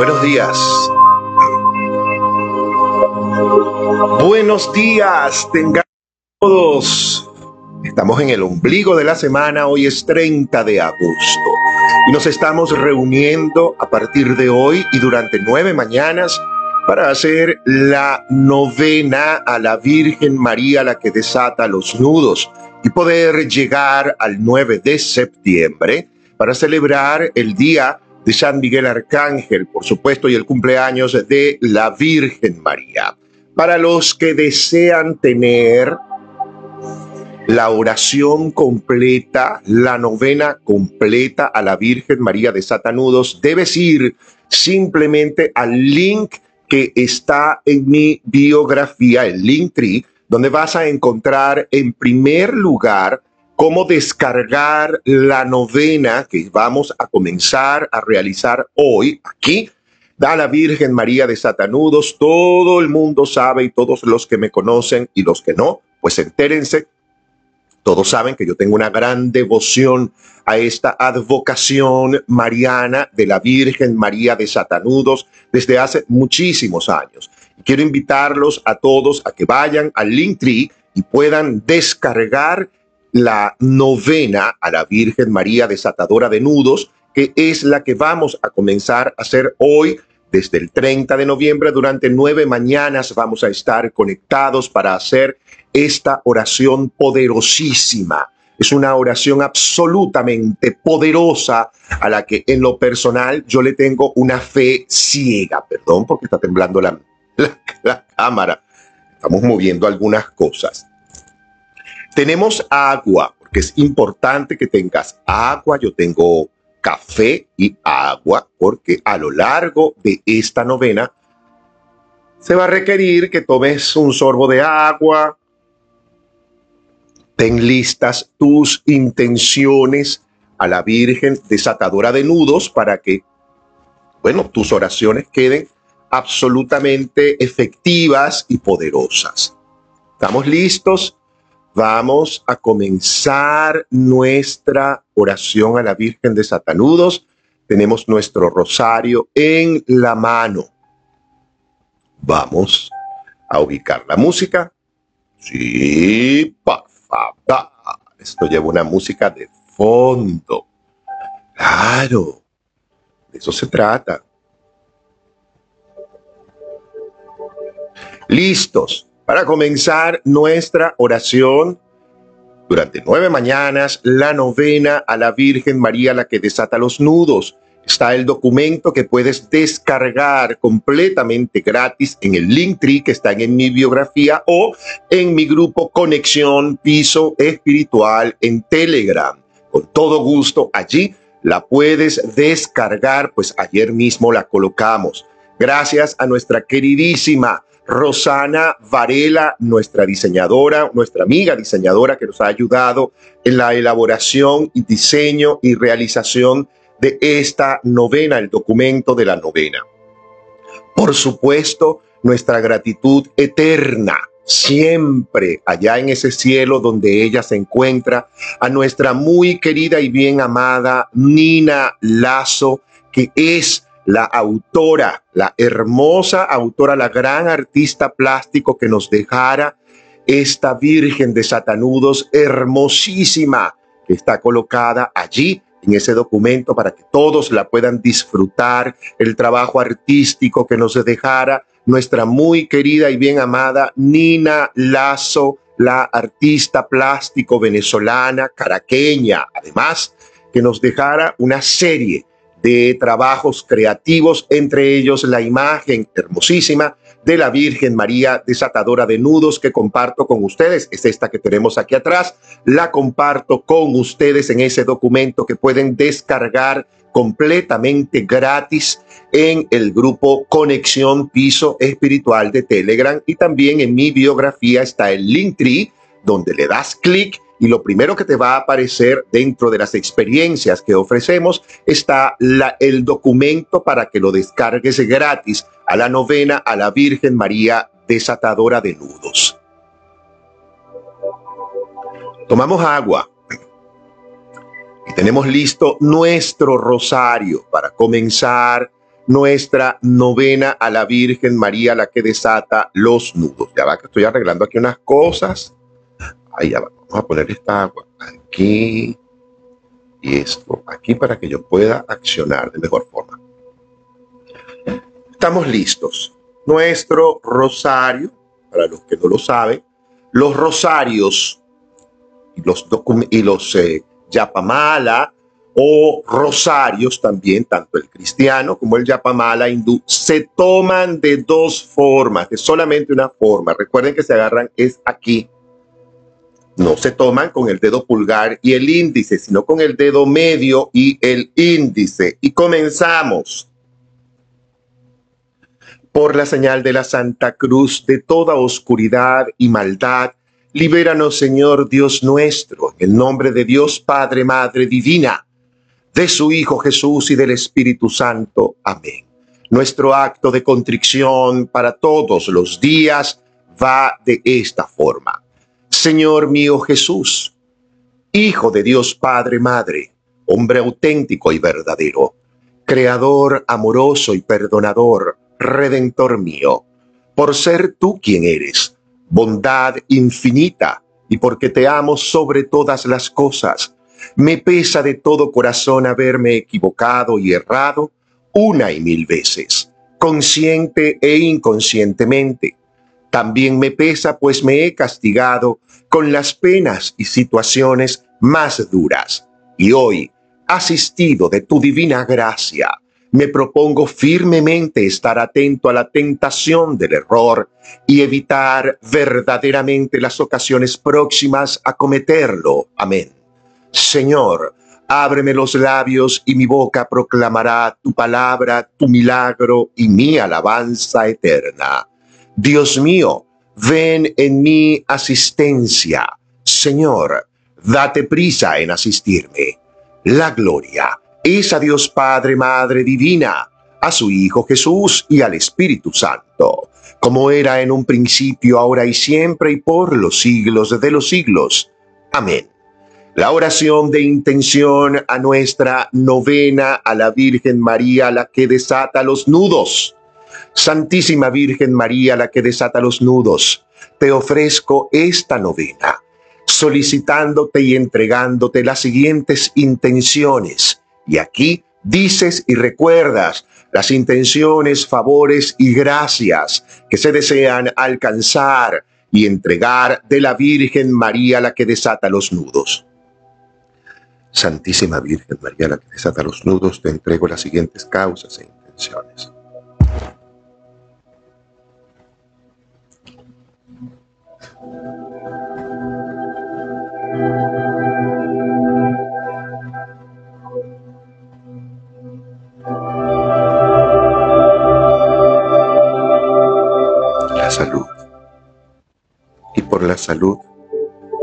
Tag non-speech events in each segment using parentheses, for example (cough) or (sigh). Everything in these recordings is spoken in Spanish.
Buenos días. Buenos días, tengan todos. Estamos en el ombligo de la semana, hoy es 30 de agosto y nos estamos reuniendo a partir de hoy y durante nueve mañanas para hacer la novena a la Virgen María, la que desata los nudos, y poder llegar al 9 de septiembre para celebrar el día de San Miguel Arcángel, por supuesto, y el cumpleaños de la Virgen María. Para los que desean tener la oración completa, la novena completa a la Virgen María de Satanudos, debes ir simplemente al link que está en mi biografía, el link tree, donde vas a encontrar en primer lugar cómo descargar la novena que vamos a comenzar a realizar hoy aquí. Da la Virgen María de Satanudos, todo el mundo sabe y todos los que me conocen y los que no, pues entérense. Todos saben que yo tengo una gran devoción a esta advocación mariana de la Virgen María de Satanudos desde hace muchísimos años. Quiero invitarlos a todos a que vayan al Linktree y puedan descargar la novena a la Virgen María desatadora de nudos, que es la que vamos a comenzar a hacer hoy. Desde el 30 de noviembre, durante nueve mañanas vamos a estar conectados para hacer esta oración poderosísima. Es una oración absolutamente poderosa a la que en lo personal yo le tengo una fe ciega. Perdón porque está temblando la, (laughs) la cámara. Estamos moviendo algunas cosas. Tenemos agua, porque es importante que tengas agua. Yo tengo café y agua, porque a lo largo de esta novena se va a requerir que tomes un sorbo de agua. Ten listas tus intenciones a la Virgen desatadora de nudos para que, bueno, tus oraciones queden absolutamente efectivas y poderosas. ¿Estamos listos? Vamos a comenzar nuestra oración a la Virgen de Satanudos. Tenemos nuestro rosario en la mano. Vamos a ubicar la música. Sí, por favor. Esto lleva una música de fondo. Claro, de eso se trata. Listos para comenzar nuestra oración durante nueve mañanas, la novena a la Virgen María, la que desata los nudos. Está el documento que puedes descargar completamente gratis en el link tree que está en mi biografía o en mi grupo Conexión Piso Espiritual en Telegram. Con todo gusto allí la puedes descargar, pues ayer mismo la colocamos. Gracias a nuestra queridísima Rosana Varela, nuestra diseñadora, nuestra amiga diseñadora que nos ha ayudado en la elaboración y diseño y realización de esta novena, el documento de la novena. Por supuesto, nuestra gratitud eterna, siempre allá en ese cielo donde ella se encuentra, a nuestra muy querida y bien amada Nina Lazo, que es la autora, la hermosa autora, la gran artista plástico que nos dejara esta Virgen de Satanudos hermosísima que está colocada allí en ese documento para que todos la puedan disfrutar, el trabajo artístico que nos dejara nuestra muy querida y bien amada Nina Lazo, la artista plástico venezolana, caraqueña, además que nos dejara una serie de trabajos creativos, entre ellos la imagen hermosísima de la Virgen María desatadora de nudos que comparto con ustedes. Es esta que tenemos aquí atrás. La comparto con ustedes en ese documento que pueden descargar completamente gratis en el grupo Conexión Piso Espiritual de Telegram y también en mi biografía está el link tree donde le das clic y lo primero que te va a aparecer dentro de las experiencias que ofrecemos está el documento para que lo descargues gratis a la novena a la Virgen María desatadora de nudos. Tomamos agua y tenemos listo nuestro rosario para comenzar nuestra novena a la Virgen María, la que desata los nudos. Ya va que estoy arreglando aquí unas cosas. Ahí. Vamos a poner esta agua aquí y esto aquí para que yo pueda accionar de mejor forma. Estamos listos. Nuestro rosario, para los que no lo saben, los rosarios y los, y los eh, yapamala o rosarios también, tanto el cristiano como el yapamala hindú, se toman de dos formas, de solamente una forma. Recuerden que se agarran es aquí. No se toman con el dedo pulgar y el índice, sino con el dedo medio y el índice. Y comenzamos. Por la señal de la Santa Cruz de toda oscuridad y maldad, libéranos, Señor Dios nuestro, en el nombre de Dios Padre, Madre Divina de su Hijo Jesús y del Espíritu Santo. Amén. Nuestro acto de contrición para todos los días va de esta forma. Señor mío Jesús, Hijo de Dios Padre Madre, hombre auténtico y verdadero, Creador amoroso y perdonador, Redentor mío, por ser tú quien eres, bondad infinita, y porque te amo sobre todas las cosas, me pesa de todo corazón haberme equivocado y errado una y mil veces, consciente e inconscientemente. También me pesa pues me he castigado con las penas y situaciones más duras. Y hoy, asistido de tu divina gracia, me propongo firmemente estar atento a la tentación del error y evitar verdaderamente las ocasiones próximas a cometerlo. Amén. Señor, ábreme los labios y mi boca proclamará tu palabra, tu milagro y mi alabanza eterna. Dios mío, ven en mi asistencia. Señor, date prisa en asistirme. La gloria es a Dios Padre, Madre Divina, a su Hijo Jesús y al Espíritu Santo, como era en un principio, ahora y siempre, y por los siglos de los siglos. Amén. La oración de intención a nuestra novena a la Virgen María, la que desata los nudos. Santísima Virgen María, la que desata los nudos, te ofrezco esta novena, solicitándote y entregándote las siguientes intenciones. Y aquí dices y recuerdas las intenciones, favores y gracias que se desean alcanzar y entregar de la Virgen María, la que desata los nudos. Santísima Virgen María, la que desata los nudos, te entrego las siguientes causas e intenciones. Salud. Y por la salud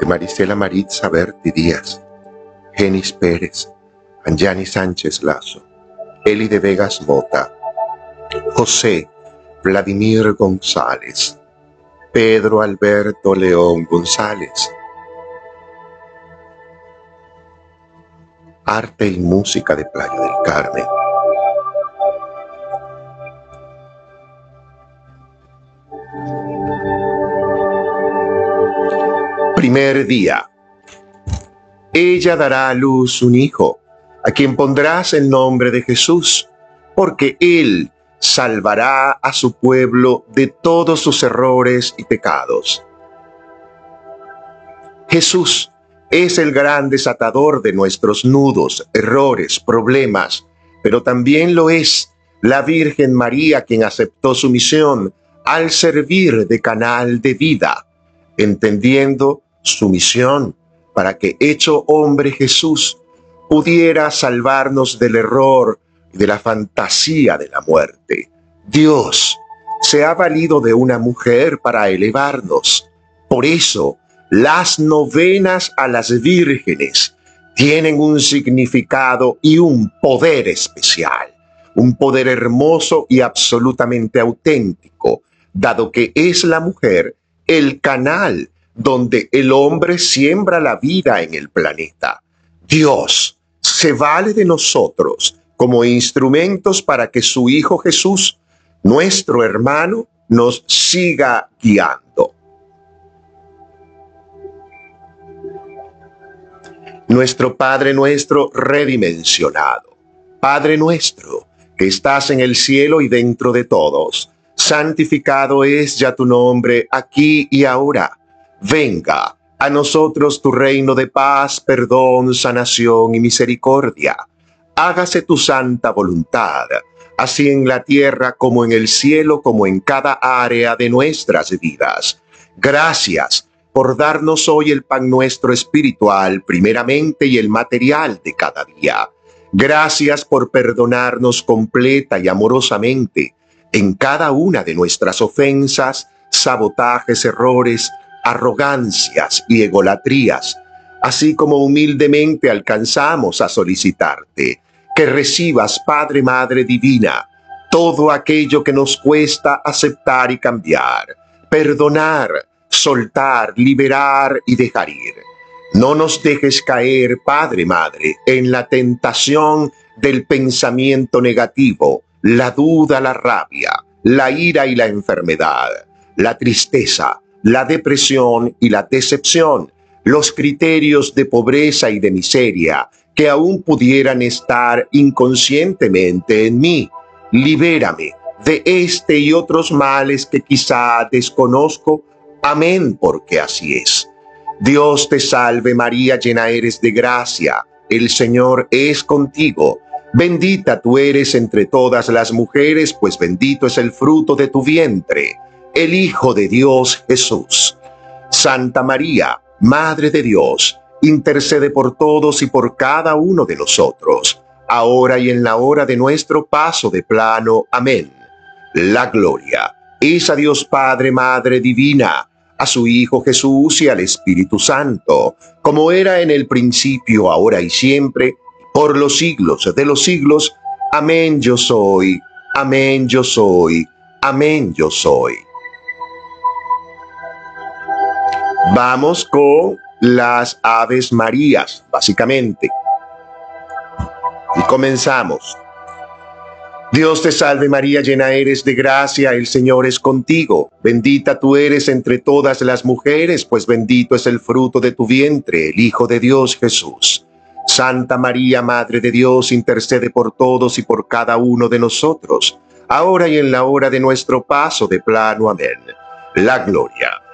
de Marisela Maritza Berti Díaz, Genis Pérez, Anjani Sánchez Lazo, Eli de Vegas Mota, José Vladimir González, Pedro Alberto León González, Arte y Música de Playa del Carmen. Primer día ella dará a luz un hijo, a quien pondrás el nombre de Jesús, porque él salvará a su pueblo de todos sus errores y pecados. Jesús es el gran desatador de nuestros nudos, errores, problemas, pero también lo es la Virgen María quien aceptó su misión al servir de canal de vida, entendiendo su misión para que hecho hombre Jesús pudiera salvarnos del error y de la fantasía de la muerte. Dios se ha valido de una mujer para elevarnos. Por eso, las novenas a las vírgenes tienen un significado y un poder especial, un poder hermoso y absolutamente auténtico, dado que es la mujer el canal donde el hombre siembra la vida en el planeta. Dios se vale de nosotros como instrumentos para que su Hijo Jesús, nuestro hermano, nos siga guiando. Nuestro Padre nuestro redimensionado, Padre nuestro, que estás en el cielo y dentro de todos, santificado es ya tu nombre aquí y ahora. Venga a nosotros tu reino de paz, perdón, sanación y misericordia. Hágase tu santa voluntad, así en la tierra como en el cielo, como en cada área de nuestras vidas. Gracias por darnos hoy el pan nuestro espiritual primeramente y el material de cada día. Gracias por perdonarnos completa y amorosamente en cada una de nuestras ofensas, sabotajes, errores, arrogancias y egolatrías, así como humildemente alcanzamos a solicitarte que recibas, Padre, Madre Divina, todo aquello que nos cuesta aceptar y cambiar, perdonar, soltar, liberar y dejar ir. No nos dejes caer, Padre, Madre, en la tentación del pensamiento negativo, la duda, la rabia, la ira y la enfermedad, la tristeza, la depresión y la decepción, los criterios de pobreza y de miseria que aún pudieran estar inconscientemente en mí. Libérame de este y otros males que quizá desconozco. Amén, porque así es. Dios te salve María, llena eres de gracia. El Señor es contigo. Bendita tú eres entre todas las mujeres, pues bendito es el fruto de tu vientre el Hijo de Dios Jesús. Santa María, Madre de Dios, intercede por todos y por cada uno de nosotros, ahora y en la hora de nuestro paso de plano. Amén. La gloria es a Dios Padre, Madre Divina, a su Hijo Jesús y al Espíritu Santo, como era en el principio, ahora y siempre, por los siglos de los siglos. Amén yo soy, amén yo soy, amén yo soy. Vamos con las Aves Marías, básicamente. Y comenzamos. Dios te salve María, llena eres de gracia, el Señor es contigo. Bendita tú eres entre todas las mujeres, pues bendito es el fruto de tu vientre, el Hijo de Dios Jesús. Santa María, Madre de Dios, intercede por todos y por cada uno de nosotros, ahora y en la hora de nuestro paso de plano. Amén. La gloria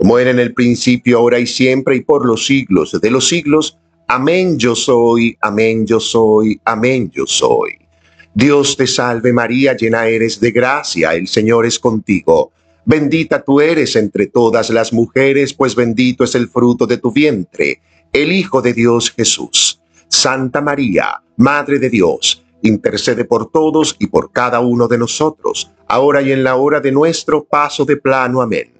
como era en el principio, ahora y siempre, y por los siglos de los siglos. Amén yo soy, amén yo soy, amén yo soy. Dios te salve María, llena eres de gracia, el Señor es contigo. Bendita tú eres entre todas las mujeres, pues bendito es el fruto de tu vientre. el Hijo de Dios Jesús. Santa María, Madre de Dios, intercede por todos y por cada uno de nosotros, ahora y en la hora de nuestro paso de plano. Amén.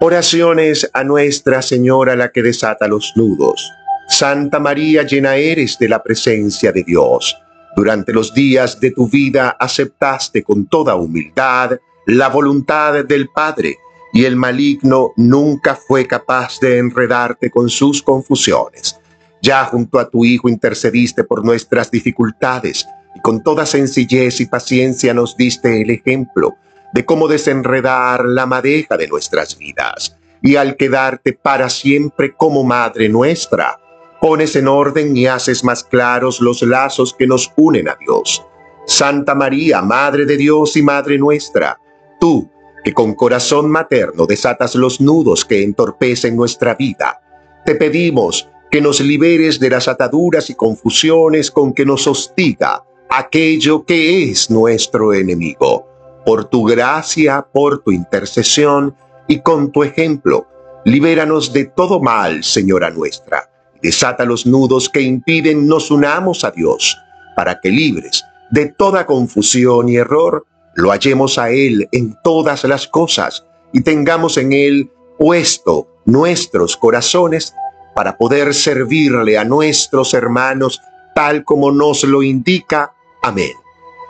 Oraciones a Nuestra Señora la que desata los nudos. Santa María, llena eres de la presencia de Dios. Durante los días de tu vida aceptaste con toda humildad la voluntad del Padre y el maligno nunca fue capaz de enredarte con sus confusiones. Ya junto a tu Hijo intercediste por nuestras dificultades y con toda sencillez y paciencia nos diste el ejemplo de cómo desenredar la madeja de nuestras vidas. Y al quedarte para siempre como Madre nuestra, pones en orden y haces más claros los lazos que nos unen a Dios. Santa María, Madre de Dios y Madre nuestra, tú que con corazón materno desatas los nudos que entorpecen nuestra vida, te pedimos que nos liberes de las ataduras y confusiones con que nos hostiga aquello que es nuestro enemigo. Por tu gracia, por tu intercesión y con tu ejemplo, libéranos de todo mal, Señora nuestra. Desata los nudos que impiden nos unamos a Dios, para que libres de toda confusión y error, lo hallemos a Él en todas las cosas y tengamos en Él puesto nuestros corazones para poder servirle a nuestros hermanos tal como nos lo indica Amén.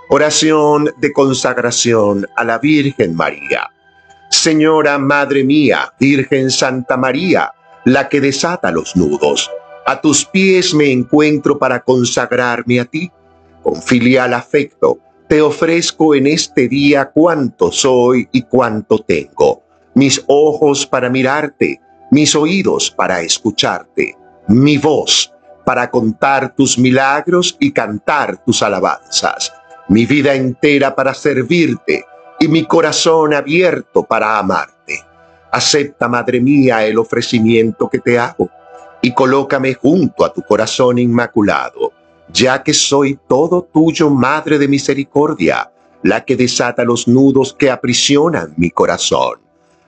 Oración de consagración a la Virgen María. Señora Madre mía, Virgen Santa María, la que desata los nudos, a tus pies me encuentro para consagrarme a ti. Con filial afecto, te ofrezco en este día cuánto soy y cuánto tengo. Mis ojos para mirarte, mis oídos para escucharte, mi voz para contar tus milagros y cantar tus alabanzas, mi vida entera para servirte y mi corazón abierto para amarte. Acepta, Madre mía, el ofrecimiento que te hago. y colócame junto a tu corazón inmaculado, ya que soy todo tuyo, Madre de Misericordia, la que desata los nudos que aprisionan mi corazón.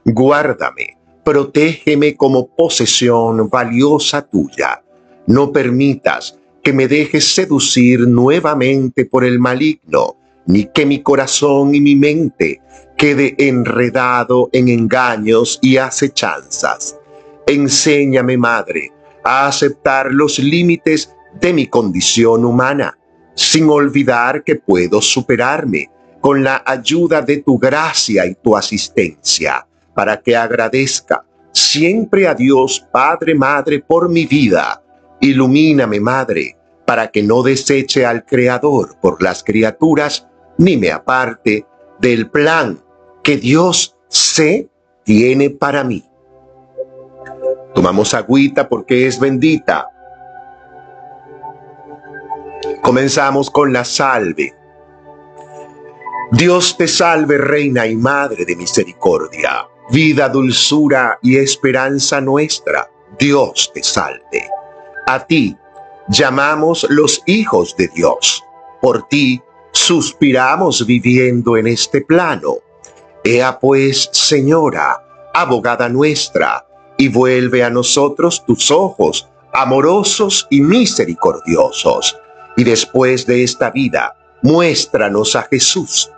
Guárdame, protégeme como posesión valiosa tuya. No permitas que me dejes seducir nuevamente por el maligno, ni que mi corazón y mi mente quede enredado en engaños y acechanzas. Enséñame, Madre, a aceptar los límites de mi condición humana, sin olvidar que puedo superarme con la ayuda de tu gracia y tu asistencia, para que agradezca siempre a Dios Padre Madre por mi vida. Ilumíname, Madre, para que no deseche al Creador por las criaturas, ni me aparte del plan que Dios sé tiene para mí. Tomamos agüita porque es bendita. Comenzamos con la salve. Dios te salve, Reina y Madre de Misericordia, vida, dulzura y esperanza nuestra. Dios te salve. A ti llamamos los hijos de Dios. Por ti suspiramos viviendo en este plano. Ea pues, Señora, abogada nuestra, y vuelve a nosotros tus ojos amorosos y misericordiosos. Y después de esta vida, muéstranos a Jesús.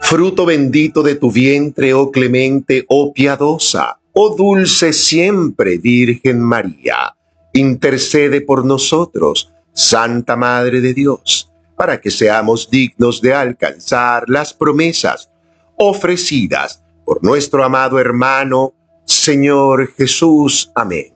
Fruto bendito de tu vientre, oh clemente, oh piadosa, oh dulce siempre Virgen María, intercede por nosotros, Santa Madre de Dios, para que seamos dignos de alcanzar las promesas ofrecidas por nuestro amado hermano Señor Jesús. Amén.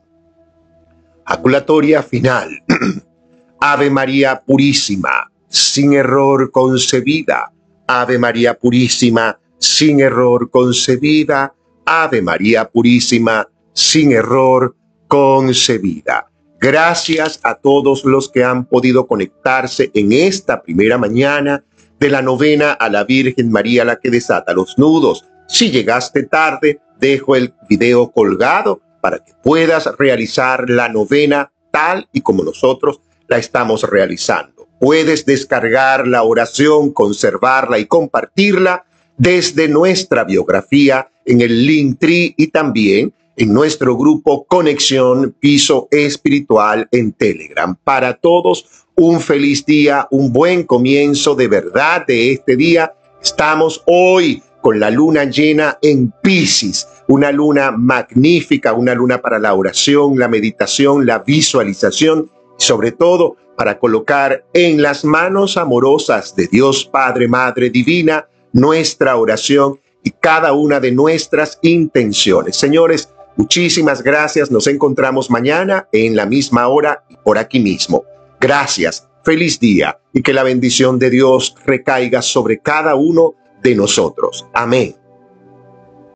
Aculatoria final. (clears throat) Ave María Purísima, sin error concebida. Ave María Purísima, sin error concebida. Ave María Purísima, sin error concebida. Gracias a todos los que han podido conectarse en esta primera mañana de la novena a la Virgen María, la que desata los nudos. Si llegaste tarde, dejo el video colgado para que puedas realizar la novena tal y como nosotros la estamos realizando. Puedes descargar la oración, conservarla y compartirla desde nuestra biografía en el Linktree y también en nuestro grupo Conexión Piso Espiritual en Telegram. Para todos, un feliz día, un buen comienzo de verdad de este día. Estamos hoy con la luna llena en Pisces, una luna magnífica, una luna para la oración, la meditación, la visualización, y sobre todo para colocar en las manos amorosas de Dios Padre, Madre Divina, nuestra oración y cada una de nuestras intenciones. Señores, muchísimas gracias. Nos encontramos mañana en la misma hora y por aquí mismo. Gracias. Feliz día y que la bendición de Dios recaiga sobre cada uno de nosotros. Amén.